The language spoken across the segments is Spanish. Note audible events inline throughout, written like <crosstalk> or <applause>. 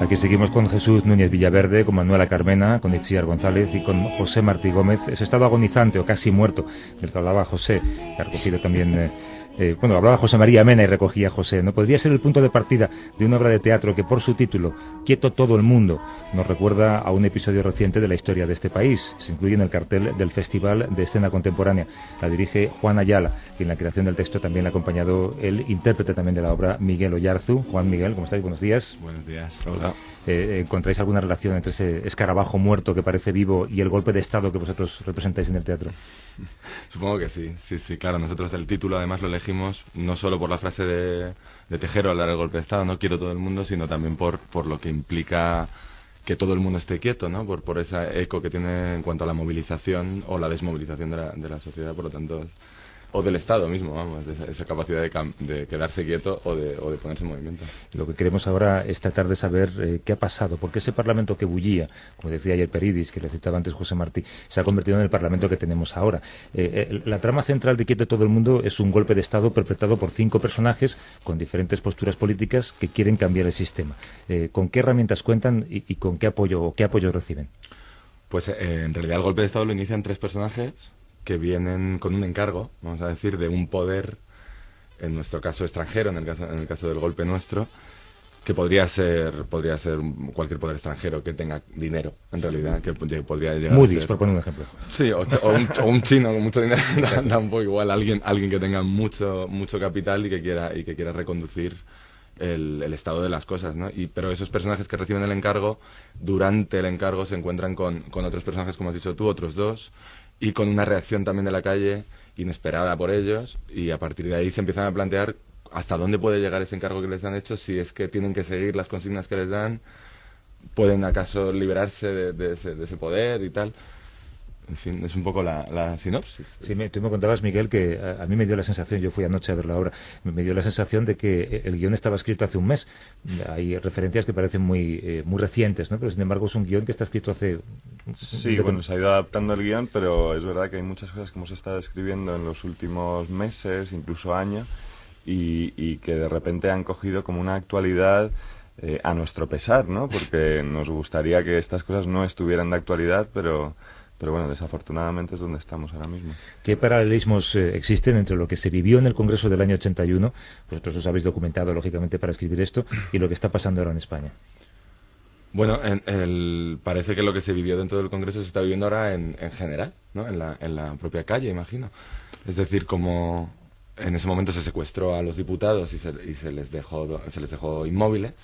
Aquí seguimos con Jesús Núñez Villaverde, con Manuela Carmena, con Itziar González y con José Martí Gómez. Ese estado agonizante o casi muerto del que hablaba José, que ha recogido también. eh, eh, bueno, hablaba José María Mena y recogía José. ¿No podría ser el punto de partida de una obra de teatro que, por su título, Quieto todo el mundo, nos recuerda a un episodio reciente de la historia de este país? Se incluye en el cartel del Festival de Escena Contemporánea. La dirige Juan Ayala, y en la creación del texto también ha acompañado el intérprete también de la obra, Miguel Oyarzu. Juan Miguel, ¿cómo estáis? Buenos días. Buenos días. Hola. Eh, ¿Encontráis alguna relación entre ese escarabajo muerto que parece vivo y el golpe de Estado que vosotros representáis en el teatro? <laughs> Supongo que sí, sí, sí, claro. Nosotros el título además lo elegimos no solo por la frase de, Tejero al dar el golpe de Estado, no quiero todo el mundo, sino también por, por lo que implica que todo el mundo esté quieto, ¿no? Por, por ese eco que tiene en cuanto a la movilización o la desmovilización de la, de la sociedad, por lo tanto, o del Estado mismo, vamos, de esa, esa capacidad de, de quedarse quieto o de, o de ponerse en movimiento. Lo que queremos ahora es tratar de saber eh, qué ha pasado, porque ese Parlamento que bullía, como decía ayer Peridis, que le citaba antes José Martí, se ha convertido en el Parlamento que tenemos ahora. Eh, eh, la trama central de Quieto todo el mundo es un golpe de Estado perpetrado por cinco personajes con diferentes posturas políticas que quieren cambiar el sistema. ¿Con qué herramientas cuentan y, y con qué apoyo o qué apoyo reciben? Pues eh, en realidad el golpe de Estado lo inician tres personajes que vienen con un encargo, vamos a decir, de un poder, en nuestro caso extranjero, en el caso, en el caso del golpe nuestro, que podría ser, podría ser cualquier poder extranjero que tenga dinero, en realidad, que pod- podría llegar a Moody's, ser- por poner un ejemplo. Sí, o, o un, o un chino con mucho dinero, <laughs> da, da un poco igual, alguien, alguien que tenga mucho, mucho capital y que quiera, y que quiera reconducir el, el estado de las cosas, ¿no? Y, pero esos personajes que reciben el encargo, durante el encargo se encuentran con, con otros personajes, como has dicho tú, otros dos, y con una reacción también de la calle inesperada por ellos, y a partir de ahí se empiezan a plantear hasta dónde puede llegar ese encargo que les han hecho, si es que tienen que seguir las consignas que les dan, pueden acaso liberarse de, ese, de ese poder y tal. En fin, es un poco la, la sinopsis. Sí, me, tú me contabas, Miguel, que a, a mí me dio la sensación, yo fui anoche a ver la obra, me, dio la sensación de que eh, el guion estaba escrito hace un mes. Hay referencias que parecen muy, eh, muy recientes, ¿no? Pero sin embargo es un guion que está escrito hace... Sí, de- bueno, se ha ido adaptando el guion, pero es verdad que hay muchas cosas que hemos estado escribiendo en los últimos meses, incluso años, y, y que de repente han cogido como una actualidad eh, a nuestro pesar, ¿no? Porque nos gustaría que estas cosas no estuvieran de actualidad, pero, pero bueno, desafortunadamente es donde estamos ahora mismo. ¿Qué paralelismos eh, existen entre lo que se vivió en el Congreso del año 81, vosotros os habéis documentado, lógicamente, para escribir esto, y lo que está pasando ahora en España? Bueno, en el, parece que lo que se vivió dentro del Congreso se está viviendo ahora en, en general, ¿no? En la, en la propia calle, imagino. Es decir, como en ese momento se secuestró a los diputados y se, y se les dejó do- se les dejó inmóviles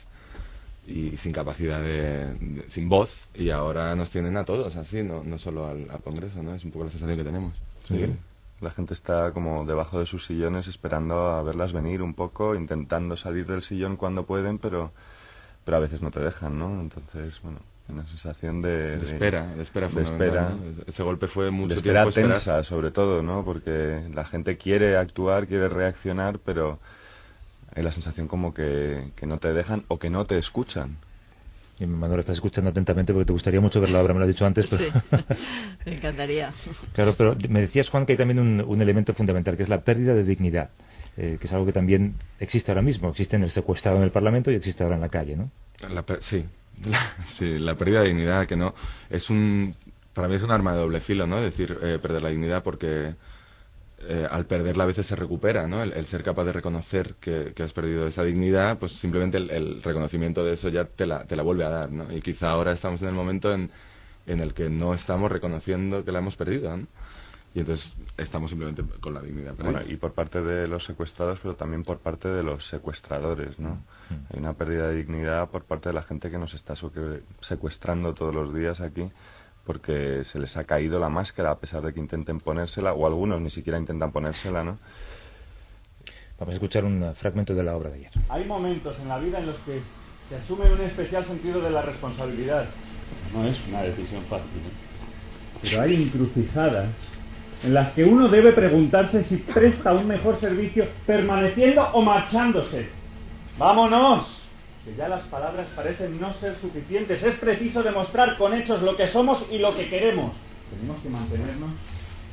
y sin capacidad de, de- sin voz y ahora nos tienen a todos así, no, no solo al, al Congreso, ¿no? Es un poco la sensación que tenemos. Sí. La gente está como debajo de sus sillones esperando a verlas venir un poco, intentando salir del sillón cuando pueden, pero, pero a veces no te dejan, ¿no? Entonces, bueno, una sensación de... De espera, de espera de espera. ¿no? Ese golpe fue mucho de espera tiempo tensa, sobre todo, ¿no? Porque la gente quiere actuar, quiere reaccionar, pero hay la sensación como que, que no te dejan o que no te escuchan. Y Manuel, estás escuchando atentamente porque te gustaría mucho ver la obra, me lo has dicho antes, pero... Sí, <laughs> <laughs> me encantaría. Claro, pero me decías, Juan, que hay también un, un elemento fundamental, que es la pérdida de dignidad, eh, que es algo que también existe ahora mismo. Existe en el secuestrado en el Parlamento y existe ahora en la calle, ¿no? La per- sí, <laughs> la, sí, la pérdida de dignidad, que no. Es un. Para mí es un arma de doble filo, ¿no? Es decir, eh, perder la dignidad porque eh, al perderla a veces se recupera, ¿no? El, el ser capaz de reconocer que, que has perdido esa dignidad, pues simplemente el, el reconocimiento de eso ya te la, te la vuelve a dar, ¿no? Y quizá ahora estamos en el momento en, en el que no estamos reconociendo que la hemos perdido, ¿no? Y entonces estamos simplemente con la dignidad perdida. Bueno, y por parte de los secuestrados, pero también por parte de los secuestradores, ¿no? Hay una pérdida de dignidad por parte de la gente que nos está secuestrando todos los días aquí, porque se les ha caído la máscara a pesar de que intenten ponérsela, o algunos ni siquiera intentan ponérsela, ¿no? Vamos a escuchar un fragmento de la obra de ayer. Hay momentos en la vida en los que se asume un especial sentido de la responsabilidad. No es una decisión fácil. ¿eh? Pero hay encrucijadas en las que uno debe preguntarse si presta un mejor servicio permaneciendo o marchándose. ¡Vámonos! Que ya las palabras parecen no ser suficientes. Es preciso demostrar con hechos lo que somos y lo que queremos. Tenemos que mantenernos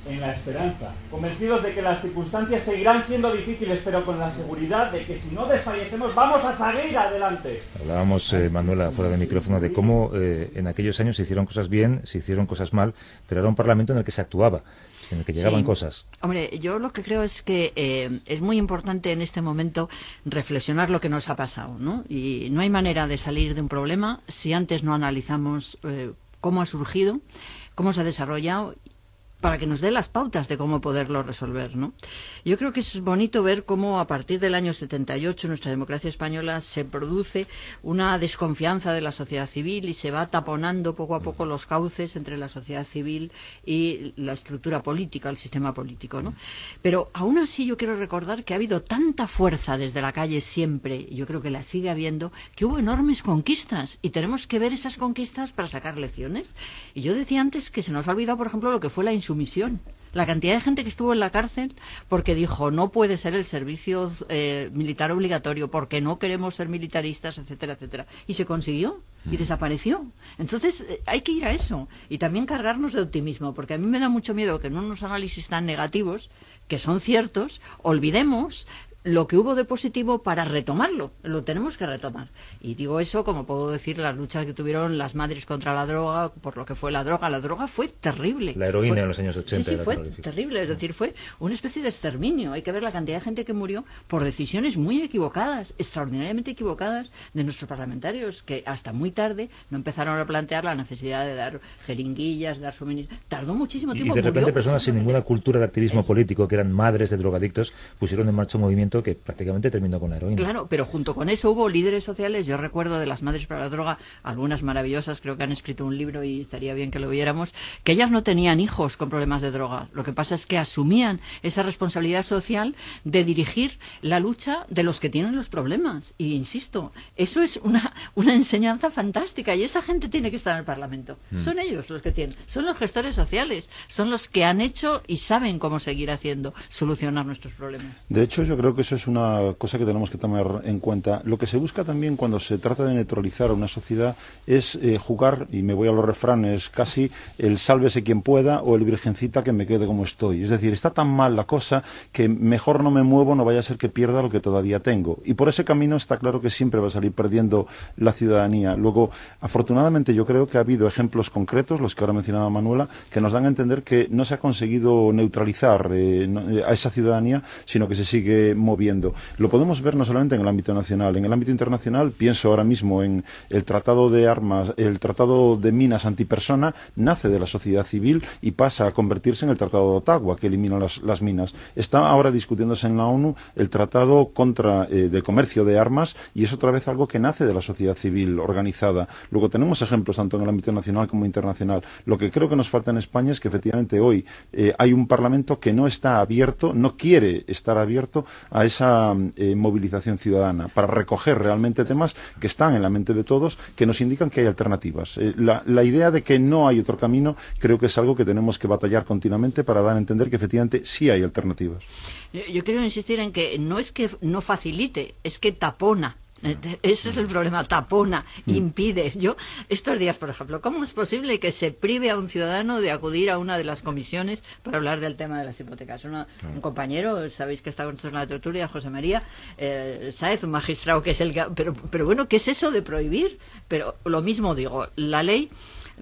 en la esperanza, convencidos de que las circunstancias seguirán siendo difíciles, pero con la seguridad de que si no desfallecemos vamos a seguir adelante. Hablábamos, eh, Manuela, fuera del micrófono, de cómo eh, en aquellos años se hicieron cosas bien, se hicieron cosas mal, pero era un parlamento en el que se actuaba, en el que llegaban Sí. cosas. Hombre, yo lo que creo es que eh, es muy importante en este momento reflexionar lo que nos ha pasado, ¿no? Y no hay manera de salir de un problema si antes no analizamos eh, cómo ha surgido, cómo se ha desarrollado para que nos dé las pautas de cómo poderlo resolver, ¿no? Yo creo que es bonito ver cómo a partir del año 78 en nuestra democracia española se produce una desconfianza de la sociedad civil y se va taponando poco a poco los cauces entre la sociedad civil y la estructura política, el sistema político, ¿no? Pero aún así yo quiero recordar que ha habido tanta fuerza desde la calle siempre, y yo creo que la sigue habiendo, que hubo enormes conquistas y tenemos que ver esas conquistas para sacar lecciones. Y yo decía antes que se nos ha olvidado, por ejemplo, lo que fue la insumisión. La cantidad de gente que estuvo en la cárcel porque dijo no puede ser el servicio eh, militar obligatorio, porque no queremos ser militaristas, etcétera, etcétera. Y se consiguió y desapareció. Entonces eh, hay que ir a eso y también cargarnos de optimismo, porque a mí me da mucho miedo que en unos análisis tan negativos, que son ciertos, olvidemos lo que hubo de positivo para retomarlo. Lo tenemos que retomar. Y digo eso como puedo decir las luchas que tuvieron las madres contra la droga, por lo que fue la droga. La droga fue terrible. La heroína Fue- en los años 80 Sí, sí, fue terrible. Es decir, fue una especie de exterminio. Hay que ver la cantidad de gente que murió por decisiones muy equivocadas, extraordinariamente equivocadas de nuestros parlamentarios, que hasta muy tarde no empezaron a plantear la necesidad de dar jeringuillas, dar suministros. Tardó muchísimo Y tiempo. de repente personas sin ninguna cultura de activismo Es- político, que eran madres de drogadictos, pusieron en marcha un movimiento que prácticamente terminó con la heroína. Claro, pero junto con eso hubo líderes sociales. Yo recuerdo de las Madres para la Droga, algunas maravillosas, creo que han escrito un libro y estaría bien que lo viéramos, que ellas no tenían hijos con problemas de droga. Lo que pasa es que asumían esa responsabilidad social de dirigir la lucha de los que tienen los problemas. Y insisto, eso es una, una enseñanza fantástica y esa gente tiene que estar en el Parlamento. Son ellos los que tienen, son los gestores sociales, son los que han hecho y saben cómo seguir haciendo, solucionar nuestros problemas. De hecho, yo creo que eso es una cosa que tenemos que tomar en cuenta. Lo que se busca también cuando se trata de neutralizar a una sociedad es eh, jugar, y me voy a los refranes, casi el sálvese quien pueda o el virgencita que me quede como estoy. Es decir, está tan mal la cosa que mejor no me muevo, no vaya a ser que pierda lo que todavía tengo. Y por ese camino está claro que siempre va a salir perdiendo la ciudadanía. Luego, afortunadamente, yo creo que ha habido ejemplos concretos, los que ahora mencionaba Manuela, que nos dan a entender que no se ha conseguido neutralizar eh, eh, a esa ciudadanía, sino que se sigue moviendo. Lo podemos ver no solamente en el ámbito nacional, en el ámbito internacional, pienso ahora mismo en el Tratado de Armas, el Tratado de Minas Antipersona, nace de la sociedad civil y pasa a convertirse en el Tratado de Ottawa, que elimina las, minas. Está ahora discutiéndose en la ONU el Tratado contra eh, de comercio de armas y es otra vez algo que nace de la sociedad civil organizada. Luego tenemos ejemplos tanto en el ámbito nacional como internacional. Lo que creo que nos falta en España es que efectivamente hoy eh, hay un Parlamento que no está abierto, no quiere estar abierto a esa eh, movilización ciudadana para recoger realmente temas que están en la mente de todos, que nos indican que hay alternativas. Eh, la, la idea de que no hay otro camino creo que es algo que tenemos que batallar continuamente para dar a entender que efectivamente sí hay alternativas. Yo, yo quiero insistir en que no es que no facilite, es que tapona. Eh, Ese es el problema, tapona, impide. Yo, estos días, por ejemplo, ¿cómo es posible que se prive a un ciudadano de acudir a una de las comisiones para hablar del tema de las hipotecas? Una- Un compañero, sabéis que está con nosotros en la tertulia, José María eh, Sáez, un magistrado que es el... que- Pero, pero bueno, ¿qué es eso de prohibir? Pero lo mismo digo, la ley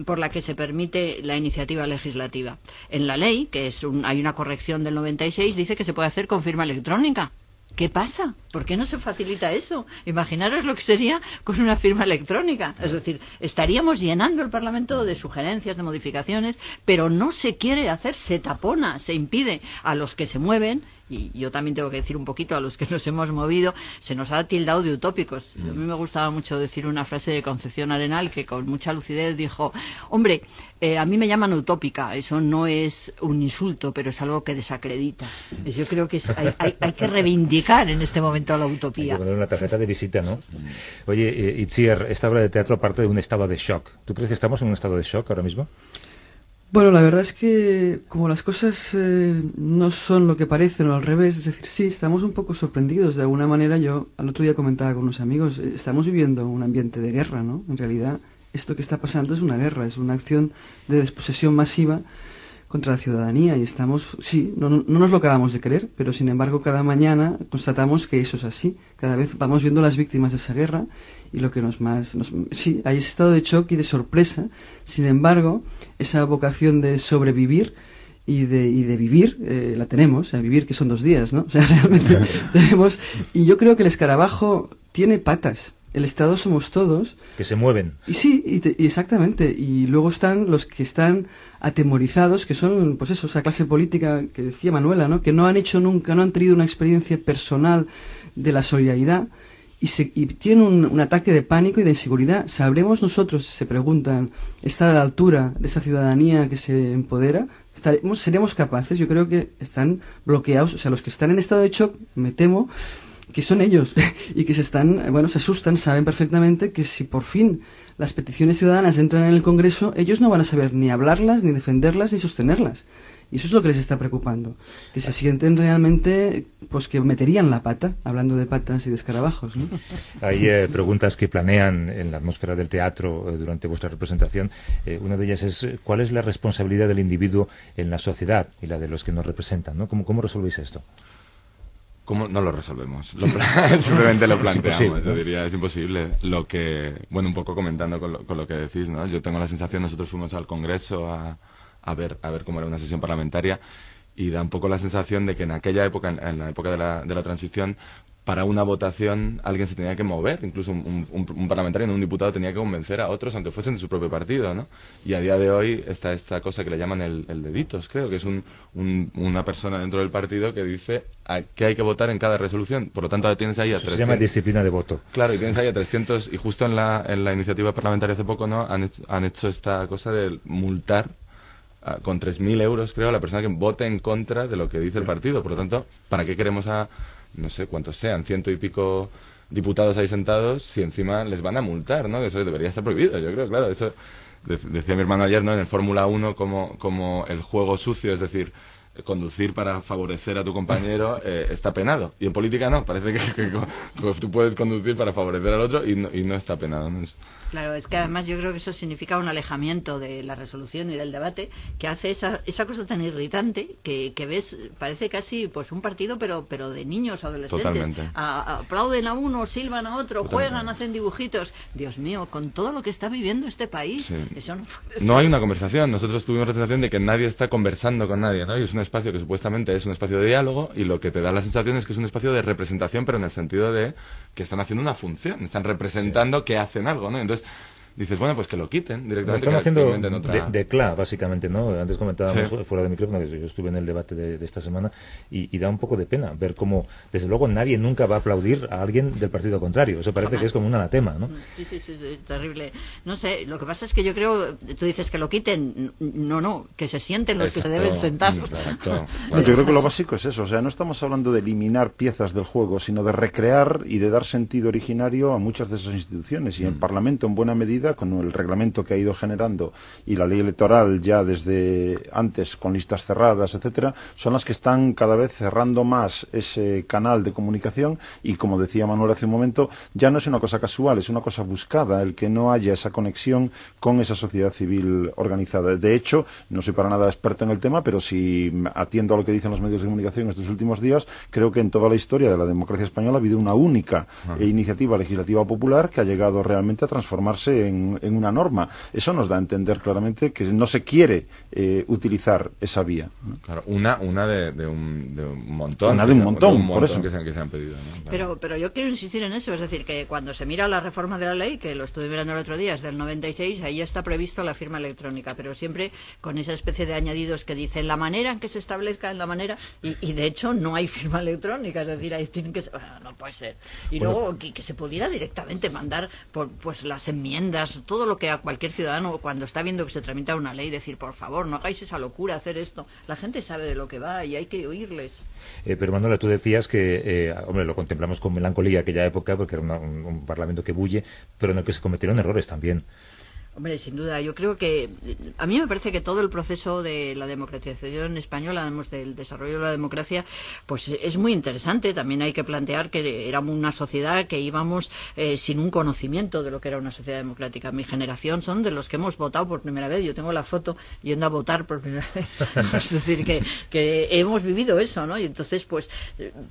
por la que se permite la iniciativa legislativa. En la ley, que es un- hay una corrección del 96, dice que se puede hacer con firma electrónica. ¿Qué pasa? ¿Por qué no se facilita eso? Imaginaros lo que sería con una firma electrónica. Es decir, estaríamos llenando el Parlamento de sugerencias, de modificaciones, pero no se quiere hacer, se tapona, se impide a los que se mueven, y yo también tengo que decir un poquito a los que nos hemos movido, se nos ha tildado de utópicos. A mí me gustaba mucho decir una frase de Concepción Arenal que con mucha lucidez dijo, hombre, eh, a mí me llaman utópica, eso no es un insulto, pero es algo que desacredita. Yo creo que es- hay, hay- hay que reivindicar en este momento la Hay que utopía. poner una tarjeta de visita, ¿no? Oye, eh, Itziar, esta obra de teatro parte de un estado de shock. ¿Tú crees que estamos en un estado de shock ahora mismo? Bueno, la verdad es que como las cosas eh, no son lo que parecen o al revés, es decir, sí, estamos un poco sorprendidos. De alguna manera yo al otro día comentaba con unos amigos, eh, estamos viviendo un ambiente de guerra, ¿no? En realidad esto que está pasando es una guerra, es una acción de desposesión masiva contra la ciudadanía y estamos, sí, no, no, nos lo acabamos de creer, pero sin embargo cada mañana constatamos que eso es así. Cada vez vamos viendo las víctimas de esa guerra y lo que nos más, nos, sí, hay ese estado de shock y de sorpresa. Sin embargo, esa vocación de sobrevivir y de, y de vivir eh, la tenemos, a vivir que son dos días, ¿no? <laughs> O sea, realmente <laughs> tenemos y yo creo que el escarabajo tiene patas el Estado somos todos. Que se mueven. Y sí, y, exactamente. Y luego están los que están atemorizados, que son, pues eso, esa clase política que decía Manuela, ¿no? Que no han hecho nunca, no han tenido una experiencia personal de la solidaridad y, se, y tienen un, ataque de pánico y de inseguridad. ¿Sabremos nosotros, se preguntan, estar a la altura de esa ciudadanía que se empodera? ¿Estaremos, ¿Seremos capaces? Yo creo que están bloqueados. O sea, los que están en estado de shock, me temo, que son ellos <laughs> y que se están, bueno, se asustan, saben perfectamente que si por fin las peticiones ciudadanas entran en el Congreso, ellos no van a saber ni hablarlas, ni defenderlas, ni sostenerlas. Y eso es lo que les está preocupando, que se sienten realmente, pues que meterían la pata, hablando de patas y de escarabajos. <laughs> Hay eh, preguntas que planean en la atmósfera del teatro eh, durante vuestra representación. Eh, una de ellas es, ¿cuál es la responsabilidad del individuo en la sociedad y la de los que nos representan? ¿no? ¿Cómo, ¿Cómo resolvéis esto? ¿Cómo no lo resolvemos? <laughs> simplemente lo <laughs> planteamos, yo diría, es imposible. Lo que, bueno, un poco comentando con lo, con lo, que decís, ¿no? Yo tengo la sensación, nosotros fuimos al Congreso a, a, ver, a ver cómo era una sesión parlamentaria y da un poco la sensación de que en aquella época, en, la época de la, de la transición, para una votación alguien se tenía que mover, incluso un, un, parlamentario, un diputado tenía que convencer a otros, aunque fuesen de su propio partido, ¿no? Y a día de hoy está esta cosa que le llaman el, el deditos, creo, que es un, una persona dentro del partido que dice que hay que votar en cada resolución. Por lo tanto, tienes ahí a 300... Se llama disciplina de voto. Claro, y tienes ahí a 300... Y justo en la, en la iniciativa parlamentaria hace poco, ¿no? Han hecho, han hecho esta cosa de multar con 3.000 euros, creo, a la persona que vote en contra de lo que dice el partido. Por lo tanto, ¿para qué queremos a no sé cuántos sean, ciento y pico diputados ahí sentados, si encima les van a multar, ¿no? Eso debería estar prohibido, yo creo, claro, eso decía mi hermano ayer, ¿no? En el Fórmula 1 como, como el juego sucio, es decir, conducir para favorecer a tu compañero <laughs> eh, está penado. Y en política no, parece que, tú puedes conducir para favorecer al otro y no, y no está penado. Claro, es que además yo creo que eso significa un alejamiento de la resolución y del debate que hace esa, esa cosa tan irritante que, que ves, parece casi pues un partido pero pero de niños adolescentes. aplauden a uno, silban a otro, juegan, hacen dibujitos. Dios mío, con todo lo que está viviendo este país, eso no No hay una conversación. Nosotros tuvimos la sensación de que nadie está conversando con nadie, ¿no? Y es una espacio que supuestamente es un espacio de diálogo y lo que te da la sensación es que es un espacio de representación, pero en el sentido de que están haciendo una función, están representando que hacen algo, ¿no? Entonces, dices, bueno, pues que lo quiten directamente. Están haciendo de, CLA, básicamente, ¿no? Antes comentábamos fuera de micrófono, que yo estuve en el debate de, esta semana, y, da un poco de pena ver cómo, desde luego, nadie nunca va a aplaudir a alguien del partido contrario. Eso parece que es como un anatema, ¿no? Sí, sí, sí, terrible. No sé, lo que pasa es que yo creo, tú dices que lo quiten, no, no, que se sienten los que se deben sentar. <laughs> yo creo que lo básico es eso, o sea, no estamos hablando de eliminar piezas del juego, sino de recrear y de dar sentido originario a muchas de esas instituciones, y el mm. Parlamento, en buena medida, con el reglamento que ha ido generando y la ley electoral ya desde antes con listas cerradas, etcétera, son las que están cada vez cerrando más ese canal de comunicación y como decía Manuel hace un momento, ya no es una cosa casual, es una cosa buscada el que no haya esa conexión con esa sociedad civil organizada. De hecho, no soy para nada experto en el tema, pero si atiendo a lo que dicen los medios de comunicación estos últimos días, creo que en toda la historia de la democracia española ha habido una única iniciativa legislativa popular que ha llegado realmente a transformarse en en, una norma. Eso nos da a entender claramente que no se quiere eh, utilizar esa vía. Claro, una, una de, un, de, un, montón. Una de un montón, por eso. Que se, que se han pedido. Pero, pero yo quiero insistir en eso, es decir, que cuando se mira la reforma de la ley, que lo estuve mirando el otro día, es del 96, ahí está previsto la firma electrónica, pero siempre con esa especie de añadidos que dicen la manera en que se establezca, en la manera, y, de hecho no hay <laughs> firma electrónica, es decir, ahí tienen que ser, no puede ser. Y luego que, que, se pudiera directamente mandar por pues las enmiendas todo lo que a cualquier ciudadano cuando está viendo que se tramita una ley decir, por favor, no hagáis esa locura, hacer esto. La gente sabe de lo que va y hay que oírles. Eh, pero Manuela, tú decías que, eh, hombre, lo contemplamos con melancolía aquella época porque era un, parlamento que bulle, pero en el que se cometieron errores también. Hombre, sin duda, yo creo que a mí me parece que todo el proceso de la democratización española, además del desarrollo de la democracia, pues es muy interesante. También hay que plantear que éramos una sociedad que íbamos eh, sin un conocimiento de lo que era una sociedad democrática. Mi generación son de los que hemos votado por primera vez. Yo tengo la foto yendo a votar por primera vez. <laughs> es decir, que, que hemos vivido eso, ¿no? Y entonces, pues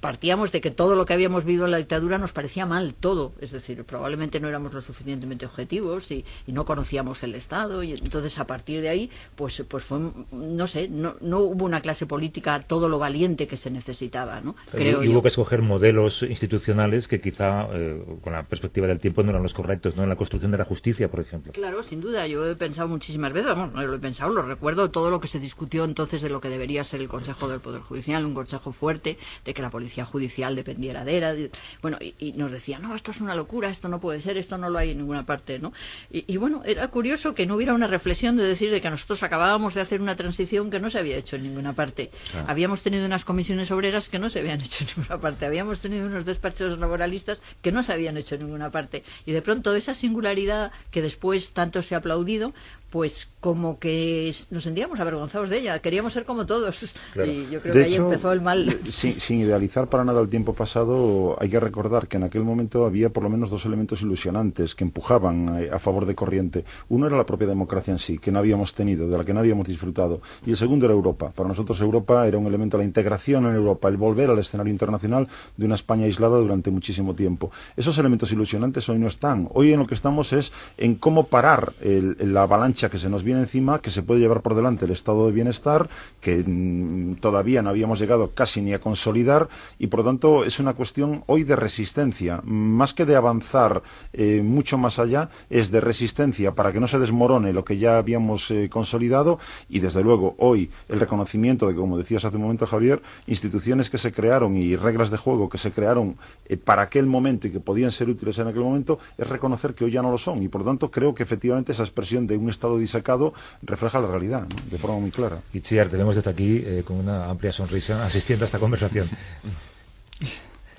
partíamos de que todo lo que habíamos vivido en la dictadura nos parecía mal, todo. Es decir, probablemente no éramos lo suficientemente objetivos y, y no conocíamos el Estado y entonces a partir de ahí pues pues fue no sé no, no hubo una clase política todo lo valiente que se necesitaba no creo y, hubo que escoger modelos institucionales que quizá eh, con la perspectiva del tiempo no eran los correctos no en la construcción de la justicia por ejemplo. Claro sin duda yo he pensado muchísimas veces vamos no lo he pensado lo recuerdo todo lo que se discutió entonces de lo que debería ser el Consejo del Poder Judicial un consejo fuerte de que la policía judicial dependiera de era bueno y, y nos decía no esto es una locura esto no puede ser esto no lo hay en ninguna parte no y, y bueno era curioso que no hubiera una reflexión de decir de que nosotros acabábamos de hacer una transición que no se había hecho en ninguna parte. Claro. Habíamos tenido unas comisiones obreras que no se habían <laughs> hecho en ninguna parte. Habíamos tenido unos despachos laboralistas que no se habían hecho en ninguna parte. Y de pronto esa singularidad que después tanto se ha aplaudido, pues como que nos sentíamos avergonzados de ella. Queríamos ser como todos. Claro. Y yo creo de que ahí empezó el mal. Sin, sin idealizar para nada el tiempo pasado, hay que recordar que en aquel momento había por lo menos dos elementos ilusionantes que empujaban a, a favor de corriente. Uno era la propia democracia en sí, que no habíamos tenido, de la que no habíamos disfrutado. Y el segundo era Europa. Para nosotros Europa era un elemento, la integración en Europa, el volver al escenario internacional de una España aislada durante muchísimo tiempo. Esos elementos ilusionantes hoy no están. Hoy en lo que estamos es en cómo parar la avalancha que se nos viene encima, que se puede llevar por delante el estado de bienestar, que mm, todavía no habíamos llegado casi ni a consolidar, y por lo tanto es una cuestión hoy de resistencia. Más que de avanzar eh, mucho más allá, es de resistencia para que no se desmorone lo que ya habíamos eh, consolidado, y desde luego hoy el reconocimiento de, como decías hace un momento Javier, instituciones que se crearon y reglas de juego que se crearon eh, para aquel momento y que podían ser útiles en aquel momento, es reconocer que hoy ya no lo son. Y por lo tanto creo que efectivamente esa expresión de un estado disacado refleja la realidad, de forma muy clara. Itziar, te vemos desde aquí eh, con una amplia sonrisa asistiendo a esta conversación.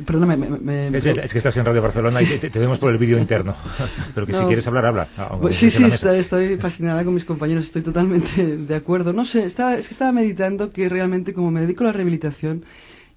Perdona, me, me, es, es, que estás en Radio Barcelona y te, te vemos por el vídeo interno. <laughs> Pero que no, si quieres hablar, habla. Pues sí, sí, está, estoy fascinada con mis compañeros, estoy totalmente de acuerdo. No sé, estaba, es que estaba meditando que realmente, como me dedico a la rehabilitación,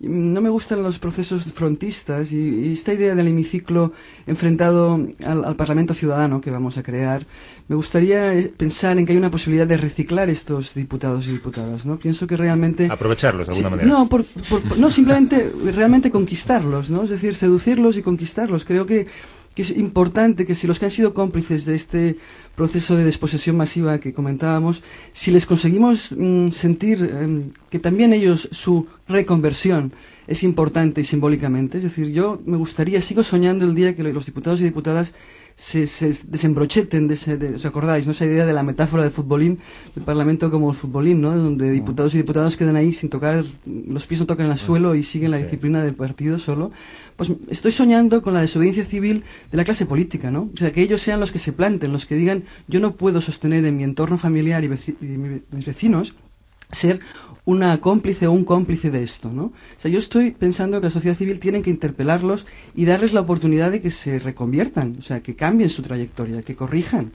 no me gustan los procesos frontistas y, y esta idea del hemiciclo enfrentado al, al, Parlamento Ciudadano que vamos a crear, me gustaría eh, pensar en que hay una posibilidad de reciclar estos diputados y diputadas, ¿no? Pienso que realmente... Aprovecharlos de alguna sí, manera. No, por, por, no, simplemente realmente conquistarlos, ¿no? Es decir, seducirlos y conquistarlos. Creo que que es importante que si los que han sido cómplices de este proceso de desposesión masiva que comentábamos, si les conseguimos mmm, sentir eh, que también ellos su reconversión es importante y simbólicamente, es decir, yo me gustaría, sigo soñando el día que los diputados y diputadas se, se desembrocheten de ese, de, ¿os acordáis? ¿no? Esa idea de la metáfora del futbolín, del Parlamento como el futbolín, ¿no? Donde diputados y diputadas quedan ahí sin tocar, los pies no tocan el suelo y siguen la disciplina del partido solo. Pues estoy soñando con la desobediencia civil de la clase política, ¿no? O sea, que ellos sean los que se planten, los que digan, yo no puedo sostener en mi entorno familiar y, veci y mis vecinos ser una cómplice o un cómplice de esto, ¿no? O sea, yo estoy pensando que la sociedad civil tiene que interpelarlos y darles la oportunidad de que se reconviertan, o sea, que cambien su trayectoria, que corrijan.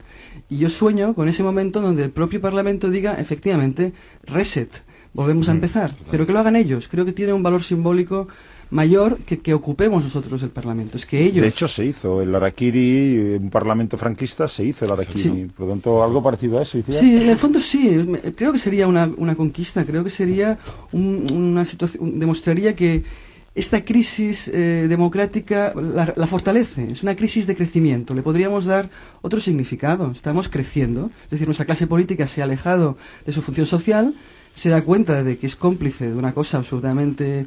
Y yo sueño con ese momento donde el propio Parlamento diga, efectivamente, reset, volvemos a empezar, pero que lo hagan ellos. Creo que tiene un valor simbólico mayor que que ocupemos nosotros el Parlamento. Es que ellos... De hecho, se hizo el Araquiri, un Parlamento franquista, se hizo el Araquiri. Sí. Por lo tanto, algo parecido a eso. Sí, en el fondo sí. Creo que sería una, una conquista. Creo que sería un, una situación... Demostraría que esta crisis eh, democrática la, la, fortalece, es una crisis de crecimiento, le podríamos dar otro significado, estamos creciendo, es decir, nuestra clase política se ha alejado de su función social, se da cuenta de que es cómplice de una cosa absolutamente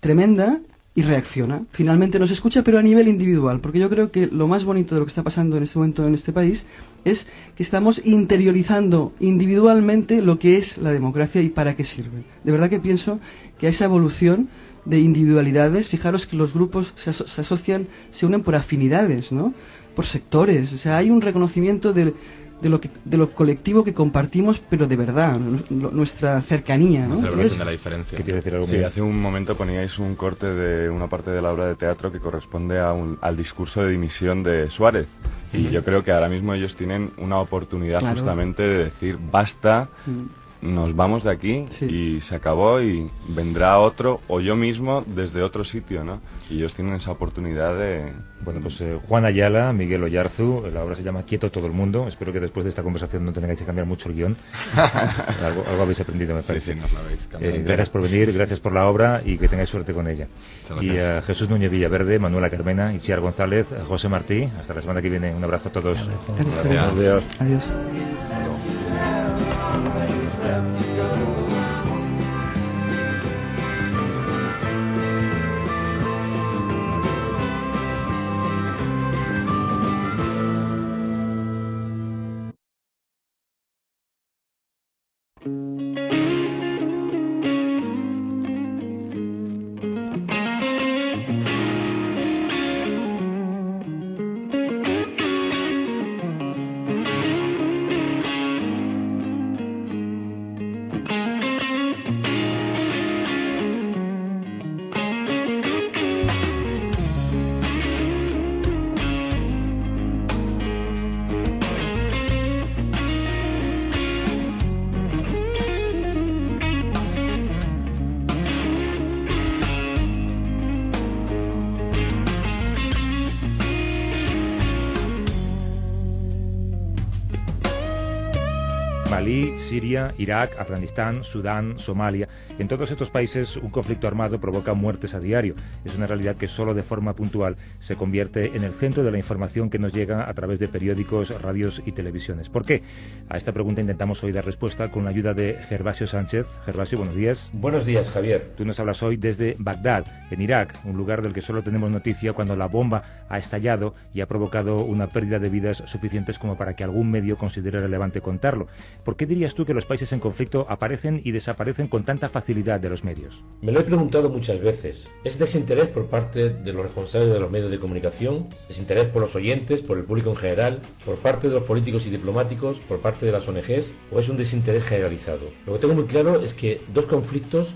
tremenda y reacciona. Finalmente nos escucha, pero a nivel individual, porque yo creo que lo más bonito de lo que está pasando en este momento en este país es que estamos interiorizando individualmente lo que es la democracia y para qué sirve. De verdad que pienso que a esa evolución de individualidades, fijaros que los grupos se, aso- se asocian, se unen por afinidades, ¿no? Por sectores. O sea, hay un reconocimiento de, de lo, que, de lo colectivo que compartimos, pero de verdad, nuestra cercanía, ¿no? Entonces, de la diferencia. ¿Qué quiere decir algo Sí, hace un momento poníais un corte de una parte de la obra de teatro que corresponde a un- al discurso de dimisión de Suárez. Y yo creo que ahora mismo ellos tienen una oportunidad Claro. justamente de decir basta, mm, nos vamos de aquí Sí. y se acabó y vendrá otro o yo mismo desde otro sitio, ¿no? Y ellos tienen esa oportunidad de... Bueno, pues eh, Juan Ayala, Miguel Oyarzu, la obra se llama Quieto todo el mundo. Espero que después de esta conversación no tengáis que cambiar mucho el guion. <laughs> algo, algo habéis aprendido, me Sí, parece. sí, nos la habéis cambiado Eh, gracias por venir, gracias por la obra y que tengáis suerte con ella. Y a Jesús Núñez Villaverde, Manuela Carmena, Itziar González, José Martí. Hasta la semana que viene. Un abrazo a todos. gracias, Gracias. Pedro. Adiós. Yeah. Siria, Irak, Afganistán, Sudán, Somalia. En todos estos países un conflicto armado provoca muertes a diario. Es una realidad que solo de forma puntual se convierte en el centro de la información que nos llega a través de periódicos, radios y televisiones. ¿Por qué? A esta pregunta intentamos hoy dar respuesta con la ayuda de Gervasio Sánchez. Gervasio, buenos días. Buenos días, Javier. Tú nos hablas hoy desde Bagdad, en Irak, un lugar del que solo tenemos noticia cuando la bomba ha estallado y ha provocado una pérdida de vidas suficientes como para que algún medio considere relevante contarlo. ¿Por qué dirías tú que los países en conflicto aparecen y desaparecen con tanta facilidad de los medios? Me lo he preguntado muchas veces. ¿Es desinterés por parte de los responsables de los medios de comunicación? ¿Desinterés por los oyentes, por el público en general? ¿Por parte de los políticos y diplomáticos? ¿Por parte de las ONGs? ¿O es un desinterés generalizado? Lo que tengo muy claro es que dos conflictos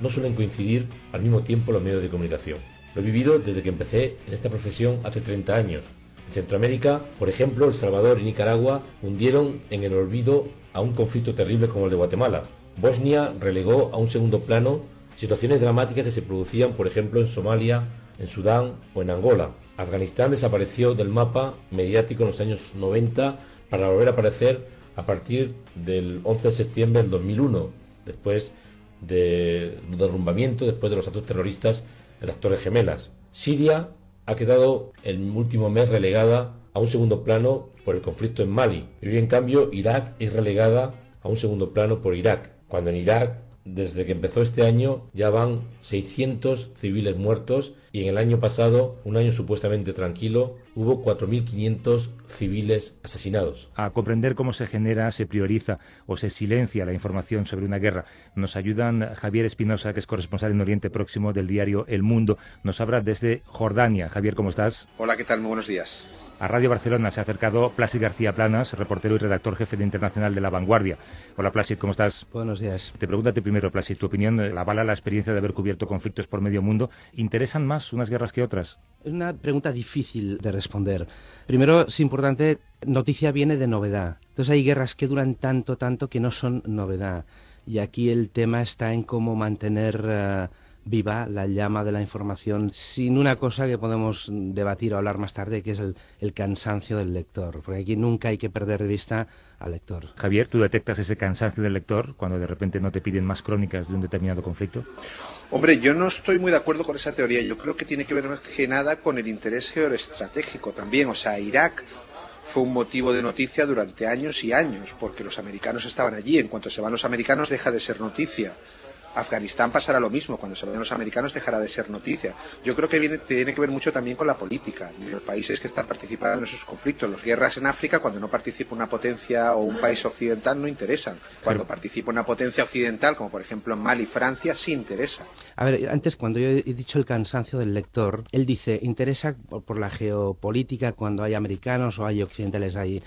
no suelen coincidir al mismo tiempo los medios de comunicación. Lo he vivido desde que empecé en esta profesión hace 30 años. En Centroamérica, por ejemplo, El Salvador y Nicaragua hundieron en el olvido a un conflicto terrible como el de Guatemala. Bosnia relegó a un segundo plano situaciones dramáticas que se producían, por ejemplo, en Somalia, en Sudán o en Angola. Afganistán desapareció del mapa mediático en los años 90 para volver a aparecer a partir del 11 de septiembre del 2001, después del derrumbamiento, después de los actos terroristas en las Torres Gemelas. Siria ha quedado el último mes relegada a un segundo plano por el conflicto en Mali. Y en cambio, Irak es relegada a un segundo plano por Irak, cuando en Irak, desde que empezó este año, ya van 600 civiles muertos y en el año pasado, un año supuestamente tranquilo, hubo 4.500 civiles asesinados. A comprender cómo se genera, se prioriza o se silencia la información sobre una guerra, nos ayudan Javier Espinosa, que es corresponsal en Oriente Próximo del diario El Mundo. Nos habla desde Jordania. Javier, ¿cómo estás? Hola, ¿qué tal? Muy buenos días. A Radio Barcelona se ha acercado Plácid García Planas, reportero y redactor jefe de Internacional de La Vanguardia. Hola Plácid, ¿cómo estás? Buenos días. Te pregúntate primero, Plácid, tu opinión, eh, la avala la experiencia de haber cubierto conflictos por medio mundo. ¿Interesan más unas guerras que otras? Es una pregunta difícil de responder. Primero, es importante, noticia viene de novedad. Entonces hay guerras que duran tanto, tanto que no son novedad. Y aquí el tema está en cómo mantener eh, viva la llama de la información sin una cosa que podemos debatir o hablar más tarde, que es el, el cansancio del lector. Porque aquí nunca hay que perder de vista al lector. Javier, ¿tú detectas ese cansancio del lector cuando de repente no te piden más crónicas de un determinado conflicto? Hombre, yo no estoy muy de acuerdo con esa teoría. Yo creo que tiene que ver más que nada con el interés geoestratégico también. O sea, Irak fue un motivo de noticia durante años y años, porque los americanos estaban allí. En cuanto se van los americanos, deja de ser noticia. Afganistán pasará lo mismo, cuando se vayan los americanos dejará de ser noticia. Yo creo que viene, tiene que ver mucho también con la política, los países que están participando en esos conflictos. Las guerras en África, cuando no participa una potencia o un país occidental, no interesan. Cuando participa una potencia occidental, como por ejemplo en Mali, Francia, sí interesa. A ver, antes cuando yo he dicho el cansancio del lector, él dice, interesa por la geopolítica cuando hay americanos o hay occidentales ahí.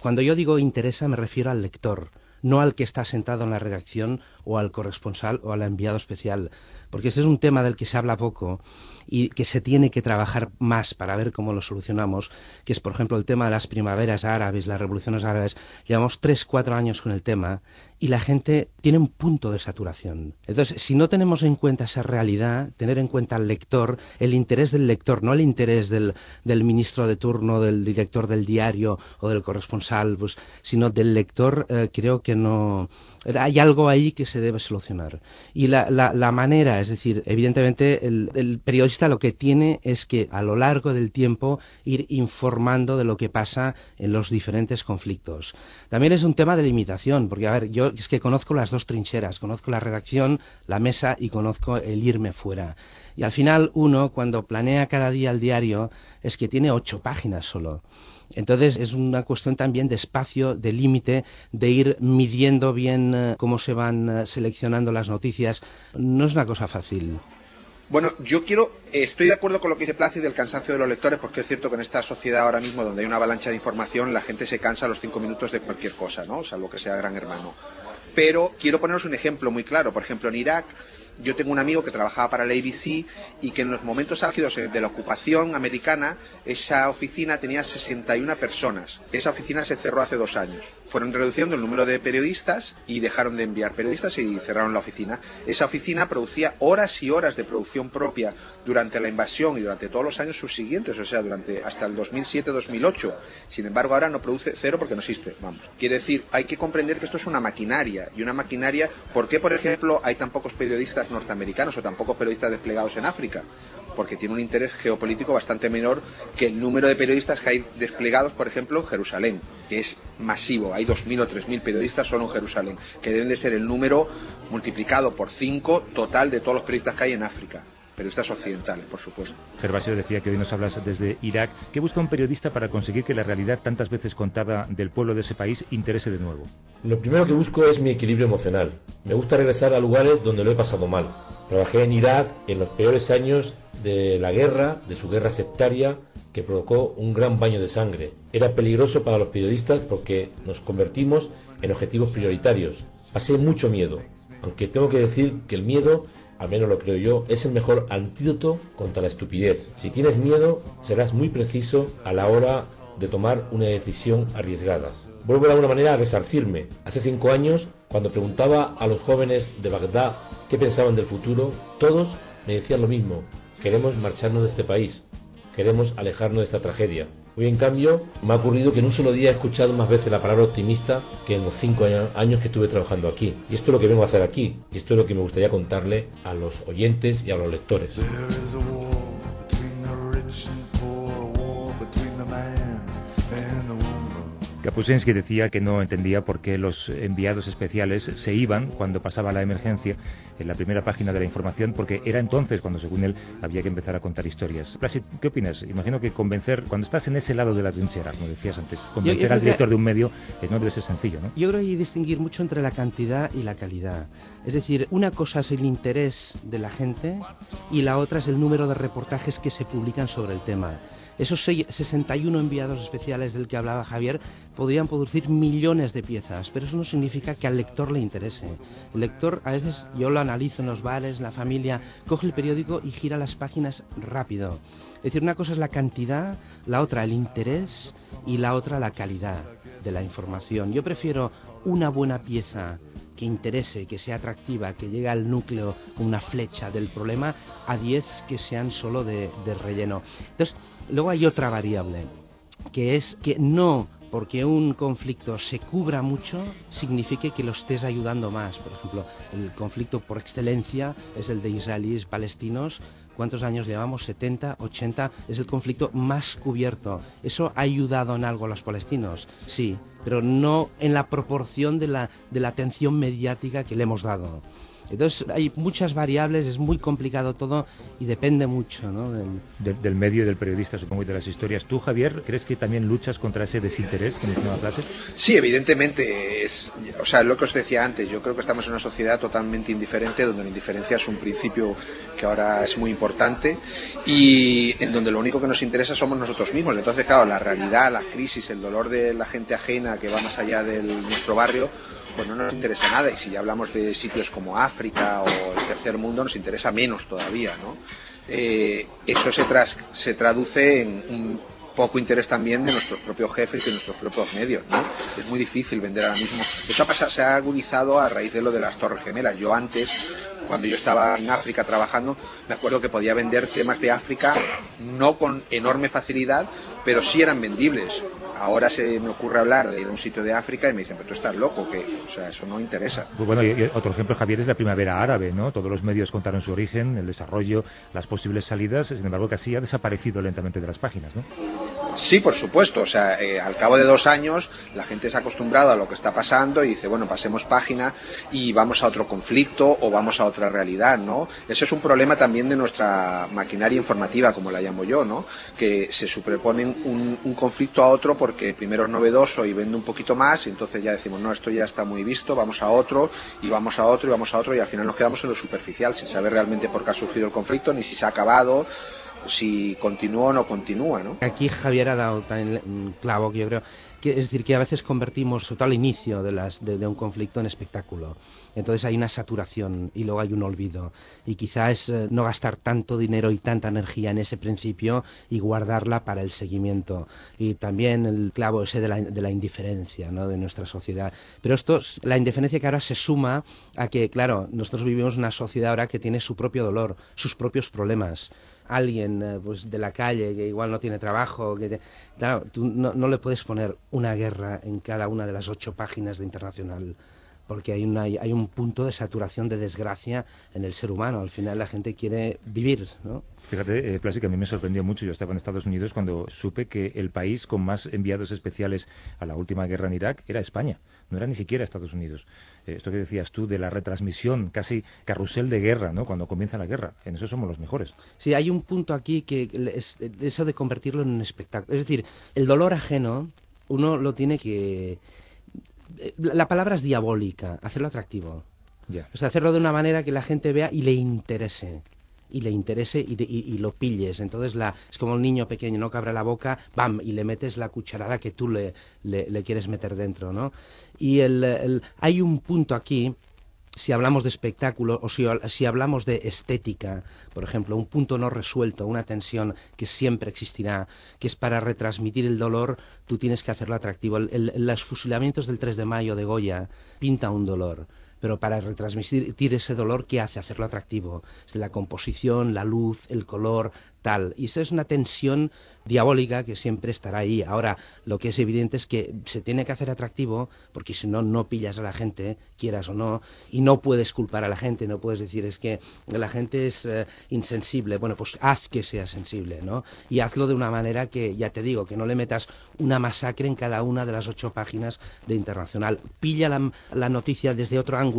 Cuando yo digo interesa me refiero al lector, no al que está sentado en la redacción o al corresponsal o al enviado especial, porque ese es un tema del que se habla poco y que se tiene que trabajar más para ver cómo lo solucionamos, que es por ejemplo el tema de las primaveras árabes, las revoluciones árabes. Llevamos tres, cuatro años con el tema y la gente tiene un punto de saturación. Entonces, si no tenemos en cuenta esa realidad, tener en cuenta al lector, el interés del lector, no el interés del, del ministro de turno, del director del diario o del corresponsal, pues, sino del lector, eh, creo que no. Hay algo ahí que se debe solucionar. Y la, la, la manera, es decir, evidentemente el, el periodista lo que tiene es que a lo largo del tiempo ir informando de lo que pasa en los diferentes conflictos. También es un tema de limitación, porque a ver, yo es que conozco las dos trincheras, conozco la redacción, la mesa y conozco el irme fuera. Y al final uno, cuando planea cada día el diario, es que tiene ocho páginas solo. Entonces es una cuestión también de espacio, de límite, de ir midiendo bien eh, cómo se van eh, seleccionando las noticias. No es una cosa fácil. Bueno, yo quiero, estoy de acuerdo con lo que dice Plácido del cansancio de los lectores, porque es cierto que en esta sociedad ahora mismo, donde hay una avalancha de información, la gente se cansa a los cinco minutos de cualquier cosa, ¿no? Salvo que sea gran hermano. Pero quiero poneros un ejemplo muy claro. Por ejemplo, en Irak, yo tengo un amigo que trabajaba para la ABC y que en los momentos álgidos de la ocupación americana, esa oficina tenía 61 personas. Esa oficina se cerró hace dos años. Fueron reduciendo el número de periodistas y dejaron de enviar periodistas y cerraron la oficina. Esa oficina producía horas y horas de producción propia durante la invasión y durante todos los años subsiguientes, o sea, durante hasta el 2007-2008. Sin embargo, ahora no produce cero porque no existe. Vamos. Quiere decir, hay que comprender que esto es una maquinaria y una maquinaria. ¿Por qué, por ejemplo, hay tan pocos periodistas norteamericanos o tan pocos periodistas desplegados en África? Porque tiene un interés geopolítico bastante menor que el número de periodistas que hay desplegados, por ejemplo, en Jerusalén, que es masivo. Hay 2.000 o 3.000 periodistas solo en Jerusalén, que deben de ser el número multiplicado por 5 total de todos los periodistas que hay en África periodistas occidentales, por supuesto. Gervasio decía que hoy nos hablas desde Irak. ¿Qué busca un periodista para conseguir que la realidad tantas veces contada del pueblo de ese país interese de nuevo? Lo primero que busco es mi equilibrio emocional. Me gusta regresar a lugares donde lo he pasado mal. Trabajé en Irak en los peores años de la guerra, de su guerra sectaria, que provocó un gran baño de sangre. Era peligroso para los periodistas porque nos convertimos en objetivos prioritarios. Pasé mucho miedo, aunque tengo que decir que el miedo al menos lo creo yo, es el mejor antídoto contra la estupidez. Si tienes miedo, serás muy preciso a la hora de tomar una decisión arriesgada. Vuelvo de alguna manera a resarcirme. Hace cinco años, cuando preguntaba a los jóvenes de Bagdad qué pensaban del futuro, todos me decían lo mismo. Queremos marcharnos de este país. Queremos alejarnos de esta tragedia. Hoy, en cambio, me ha ocurrido que en un solo día he escuchado más veces la palabra optimista que en los cinco años que estuve trabajando aquí. Y esto es lo que vengo a hacer aquí. Y esto es lo que me gustaría contarle a los oyentes y a los lectores. Kapuscinski decía que no entendía por qué los enviados especiales se iban cuando pasaba la emergencia en la primera página de la información, porque era entonces cuando, según él, había que empezar a contar historias. Plasid, ¿qué opinas? Imagino que convencer, cuando estás en ese lado de la trinchera, como decías antes, convencer yo al director que- de un medio eh, no debe ser sencillo, ¿no? Yo creo que hay que distinguir mucho entre la cantidad y la calidad. Es decir, una cosa es el interés de la gente y la otra es el número de reportajes que se publican sobre el tema. Esos sei- 61 enviados especiales del que hablaba Javier podrían producir millones de piezas, pero eso no significa que al lector le interese. El lector, a veces yo lo analizo en los bares, en la familia, coge el periódico y gira las páginas rápido. Es decir, una cosa es la cantidad, la otra el interés y la otra la calidad de la información. Yo prefiero una buena pieza que interese, que sea atractiva, que llegue al núcleo con una flecha del problema, a 10 que sean solo de, de relleno. Entonces, luego hay otra variable, que es que no porque un conflicto se cubra mucho signifique que lo estés ayudando más. Por ejemplo, el conflicto por excelencia es el de israelíes palestinos. ¿Cuántos años llevamos? 70, 80. Es el conflicto más cubierto. ¿Eso ha ayudado en algo a los palestinos? Sí, pero no en la proporción de la atención mediática que le hemos dado. Entonces hay muchas variables, es muy complicado todo y depende mucho ¿no? del... Del, del medio y del periodista, supongo, y de las historias. ¿Tú, Javier, crees que también luchas contra ese desinterés que mencionaba Placer? Sí, evidentemente. Es, o sea, lo que os decía antes, yo creo que estamos en una sociedad totalmente indiferente, donde la indiferencia es un principio que ahora es muy importante y en donde lo único que nos interesa somos nosotros mismos. Entonces, claro, la realidad, la crisis, el dolor de la gente ajena que va más allá de nuestro barrio, pues no nos interesa nada. Y si ya hablamos de sitios como África o el tercer mundo, nos interesa menos todavía, ¿no? Eh, eso se, se traduce en un poco interés también de nuestros propios jefes y de nuestros propios medios, ¿no? Es muy difícil vender ahora mismo. Eso ha pasado, se ha agudizado a raíz de lo de las Torres Gemelas. Yo antes, cuando yo estaba en África trabajando, me acuerdo que podía vender temas de África no con enorme facilidad, pero sí eran vendibles. Ahora se me ocurre hablar de ir a un sitio de África y me dicen, pero tú estás loco, que, o sea, eso no interesa. Pues bueno, y, y otro ejemplo, Javier, es la primavera árabe, ¿no? Todos los medios contaron su origen, el desarrollo, las posibles salidas, sin embargo, casi ha desaparecido lentamente de las páginas, ¿no? Sí, por supuesto. O sea, eh, al cabo de dos años la gente se ha acostumbrado a lo que está pasando y dice, bueno, pasemos página y vamos a otro conflicto o vamos a otra realidad, ¿no? Eso es un problema también de nuestra maquinaria informativa, como la llamo yo, ¿no? Que se superponen un, un conflicto a otro porque primero es novedoso y vende un poquito más y entonces ya decimos, no, esto ya está muy visto, vamos a otro y vamos a otro y vamos a otro y al final nos quedamos en lo superficial sin saber realmente por qué ha surgido el conflicto ni si se ha acabado si continúa o no continúa, ¿no? Aquí Javier ha dado también un clavo que yo creo que es decir que a veces convertimos sobre todo al inicio de, las, de, de un conflicto en espectáculo. Entonces hay una saturación y luego hay un olvido. Y quizás es eh, no gastar tanto dinero y tanta energía en ese principio y guardarla para el seguimiento. Y también el clavo ese de la, de la indiferencia ¿no? de nuestra sociedad. Pero esto, la indiferencia que ahora se suma a que, claro, nosotros vivimos una sociedad ahora que tiene su propio dolor, sus propios problemas alguien eh, pues de la calle que igual no tiene trabajo que te, claro tú no, no, le puedes poner una guerra en cada una de las ocho páginas de internacional porque hay, una, hay un punto de saturación de desgracia en el ser humano. Al final la gente quiere vivir, ¿no? Fíjate, eh, a mí me sorprendió mucho. Yo estaba en Estados Unidos cuando supe que el país con más enviados especiales a la última guerra en Irak era España. No era ni siquiera Estados Unidos. Eh, esto que decías tú de la retransmisión, casi carrusel de guerra, ¿no? Cuando comienza la guerra. En eso somos los mejores. Sí, hay un punto aquí que es eso de convertirlo en un espectáculo. Es decir, el dolor ajeno uno lo tiene que la palabra es diabólica, hacerlo atractivo. Yeah. O sea, hacerlo de una manera que la gente vea y le interese. Y le interese y, de, y, lo pilles. Entonces la, es como un niño pequeño, ¿no? Que abre la boca, ¡bam! Y le metes la cucharada que tú le, le, quieres meter dentro, ¿no? Y el, el, hay un punto aquí si hablamos de espectáculo o si, si, hablamos de estética, por ejemplo, un punto no resuelto, una tensión que siempre existirá, que es para retransmitir el dolor, tú tienes que hacerlo atractivo. El, el, los fusilamientos del 3 de mayo de Goya pinta un dolor pero para retransmitir ese dolor, ¿qué hace? Hacerlo atractivo. Es la composición, la luz, el color, tal. Y esa es una tensión diabólica que siempre estará ahí. Ahora, lo que es evidente es que se tiene que hacer atractivo, porque si no, no pillas a la gente, quieras o no, y no puedes culpar a la gente, no puedes decir es que la gente es eh, insensible. Bueno, pues haz que sea sensible, ¿no? Y hazlo de una manera que, ya te digo, que no le metas una masacre en cada una de las ocho páginas de Internacional. Pilla la, la noticia desde otro ángulo,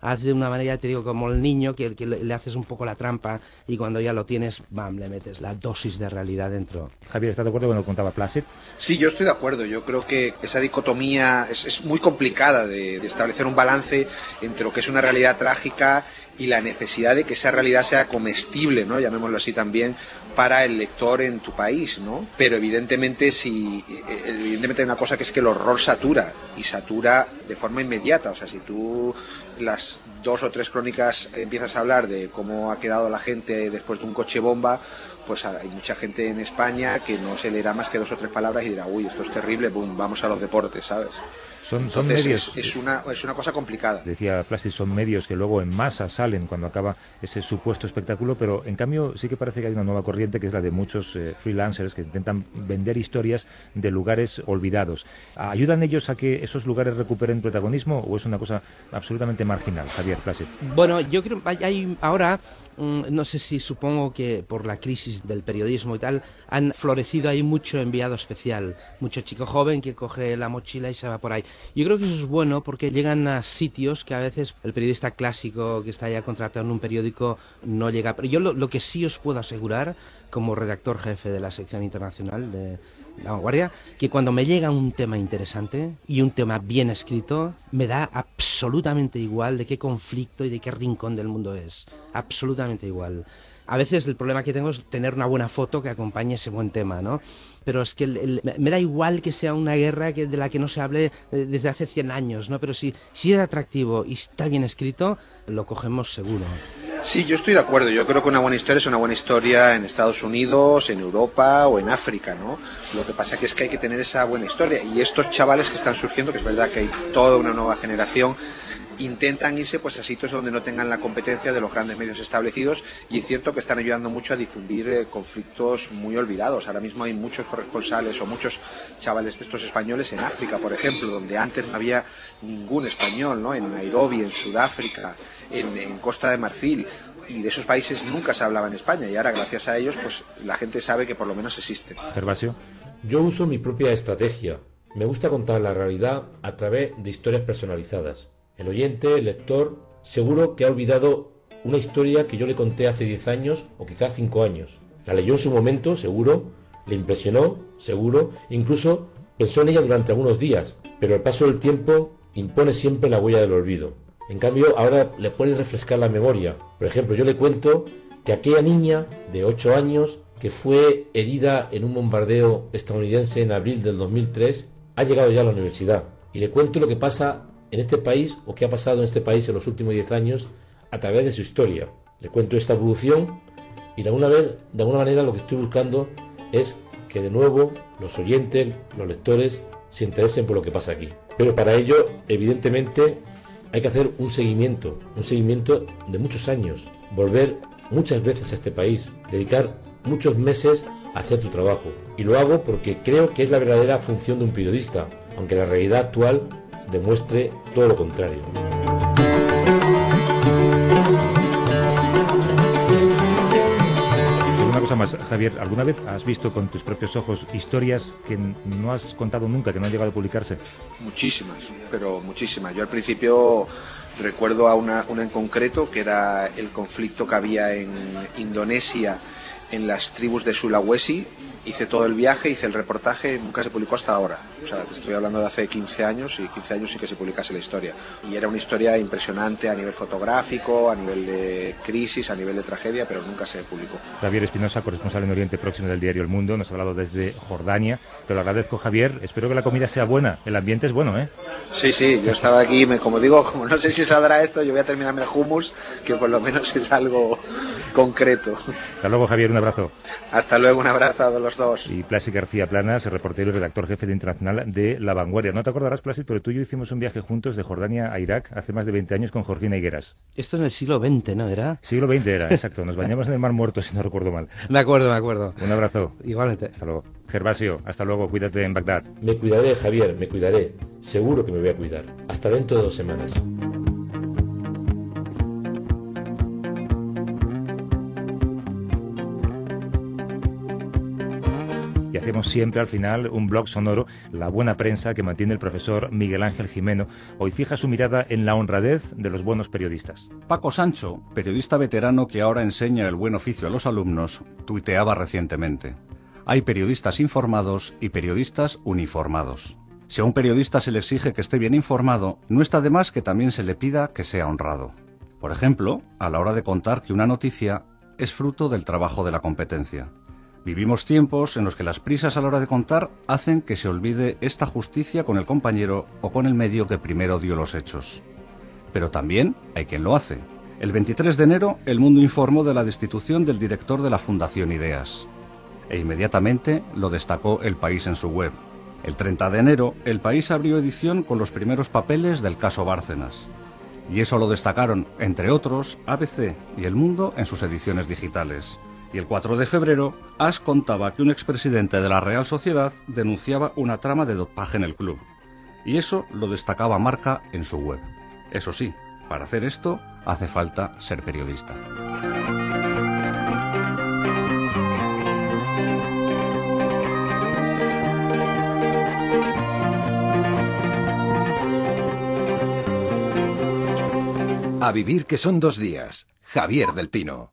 haz de una manera, te digo, como el niño, que, que le, le, haces un poco la trampa y cuando ya lo tienes, bam, le metes la dosis de realidad dentro. Javier, ¿estás de acuerdo con lo que contaba Placid? Sí, yo estoy de acuerdo. Yo creo que esa dicotomía es, es muy complicada de, de establecer un balance entre lo que es una realidad trágica y la necesidad de que esa realidad sea comestible, ¿no? llamémoslo así también, para el lector en tu país, ¿no? Pero evidentemente si evidentemente hay una cosa que es que el horror satura y satura de forma inmediata, o sea, si tú las dos o tres crónicas empiezas a hablar de cómo ha quedado la gente después de un coche bomba, pues hay mucha gente en España que no se leerá más que dos o tres palabras y dirá, uy, esto es terrible, boom, vamos a los deportes, ¿sabes? Son, son medios. Es, es, una, es una cosa complicada. Decía Plastic, son medios que luego en masa salen cuando acaba ese supuesto espectáculo, pero en cambio sí que parece que hay una nueva corriente que es la de muchos eh, freelancers que intentan vender historias de lugares olvidados. ¿Ayudan ellos a que esos lugares recuperen protagonismo o es una cosa absolutamente marginal, Javier Plastic? Bueno, yo creo que hay ahora no sé si supongo que por la crisis del periodismo y tal, han florecido ahí mucho enviado especial, mucho chico joven que coge la mochila y se va por ahí. Yo creo que eso es bueno porque llegan a sitios que a veces el periodista clásico que está ya contratado en un periódico no llega. Pero yo lo, que sí os puedo asegurar, como redactor jefe de la sección internacional de La Vanguardia, que cuando me llega un tema interesante y un tema bien escrito, me da absolutamente igual de qué conflicto y de qué rincón del mundo es. Absolutamente igual a veces el problema que tengo es tener una buena foto que acompañe ese buen tema, ¿no? Pero es que me da igual que sea una guerra que, de la que no se hable eh, desde hace 100 años, ¿no? Pero si, si es atractivo y está bien escrito, lo cogemos seguro. Sí, yo estoy de acuerdo. Yo creo que una buena historia es una buena historia en Estados Unidos, en Europa o en África, ¿no? Lo que pasa que es que hay que tener esa buena historia. Y estos chavales que están surgiendo, que es verdad que hay toda una nueva generación, intentan irse pues a sitios donde no tengan la competencia de los grandes medios establecidos y es cierto que están ayudando mucho a difundir eh, conflictos muy olvidados. Ahora mismo hay muchos corresponsales o muchos chavales de estos españoles en África, por ejemplo, donde antes no había ningún español, ¿no? En Nairobi, en Sudáfrica, en, en Costa de Marfil y de esos países nunca se hablaba en España y ahora gracias a ellos pues la gente sabe que por lo menos existen. Gervasio. Yo uso mi propia estrategia. Me gusta contar la realidad a través de historias personalizadas. El oyente, el lector, seguro que ha olvidado una historia que yo le conté hace 10 años o quizás 5 años. La leyó en su momento, seguro, le impresionó, seguro, incluso pensó en ella durante algunos días, pero el paso del tiempo impone siempre la huella del olvido. En cambio, ahora le puede refrescar la memoria. Por ejemplo, yo le cuento que aquella niña de 8 años que fue herida en un bombardeo estadounidense en abril del 2003 ha llegado ya a la universidad. Y le cuento lo que pasa en este país o que ha pasado en este país en los últimos 10 años a través de su historia. Le cuento esta evolución y de alguna, vez, de alguna manera lo que estoy buscando es que de nuevo los oyentes, los lectores se interesen por lo que pasa aquí. Pero para ello, evidentemente, hay que hacer un seguimiento, un seguimiento de muchos años, volver muchas veces a este país, dedicar muchos meses a hacer tu trabajo. Y lo hago porque creo que es la verdadera función de un periodista, aunque la realidad actual demuestre todo lo contrario. Una cosa más, Javier, ¿alguna vez has visto con tus propios ojos historias que no has contado nunca, que no han llegado a publicarse? Muchísimas, pero muchísimas. Yo al principio recuerdo a una, una en concreto que era el conflicto que había en Indonesia en las tribus de Sulawesi. Hice todo el viaje, hice el reportaje, nunca se publicó hasta ahora. O sea, te estoy hablando de hace 15 años y 15 años sí que se publicase la historia. Y era una historia impresionante a nivel fotográfico, a nivel de crisis, a nivel de tragedia, pero nunca se publicó. Javier Espinosa, corresponsal en Oriente Próximo del diario El Mundo, nos ha hablado desde Jordania. Te lo agradezco, Javier. Espero que la comida sea buena. El ambiente es bueno, ¿eh? Sí, sí, yo estaba aquí, me, como digo, <laughs> como no sé si saldrá esto, yo voy a terminarme el hummus, que por lo menos es algo concreto. Hasta luego, Javier. Un abrazo. Hasta luego, un abrazo a los dos. Y Plácido García Planas, reportero y redactor jefe de Internacional de La Vanguardia. No te acordarás, Plácido, pero tú y yo hicimos un viaje juntos de Jordania a Irak hace más de 20 años con Georgina Higueras. Esto en el siglo XX, ¿no era? Siglo XX era, <laughs> exacto. Nos bañamos en el Mar Muerto, si no recuerdo mal. Me acuerdo, me acuerdo. Un abrazo. Igualmente. Hasta luego. Gervasio, hasta luego. Cuídate en Bagdad. Me cuidaré, Javier, me cuidaré. Seguro que me voy a cuidar. Hasta dentro de dos semanas. Hacemos siempre al final un blog sonoro, La Buena Prensa, que mantiene el profesor Miguel Ángel Jimeno. Hoy fija su mirada en la honradez de los buenos periodistas. Paco Sancho, periodista veterano que ahora enseña el buen oficio a los alumnos, tuiteaba recientemente. Hay periodistas informados y periodistas uniformados. Si a un periodista se le exige que esté bien informado, no está de más que también se le pida que sea honrado. Por ejemplo, a la hora de contar que una noticia es fruto del trabajo de la competencia. Vivimos tiempos en los que las prisas a la hora de contar hacen que se olvide esta justicia con el compañero o con el medio que primero dio los hechos. Pero también hay quien lo hace. El 23 de enero, El Mundo informó de la destitución del director de la Fundación Ideas. E inmediatamente lo destacó El País en su web. El 30 de enero, El País abrió edición con los primeros papeles del caso Bárcenas. Y eso lo destacaron, entre otros, ABC y El Mundo en sus ediciones digitales. Y el 4 de febrero, As contaba que un expresidente de la Real Sociedad denunciaba una trama de dopaje en el club. Y eso lo destacaba Marca en su web. Eso sí, para hacer esto hace falta ser periodista. A vivir que son dos días. Javier del Pino.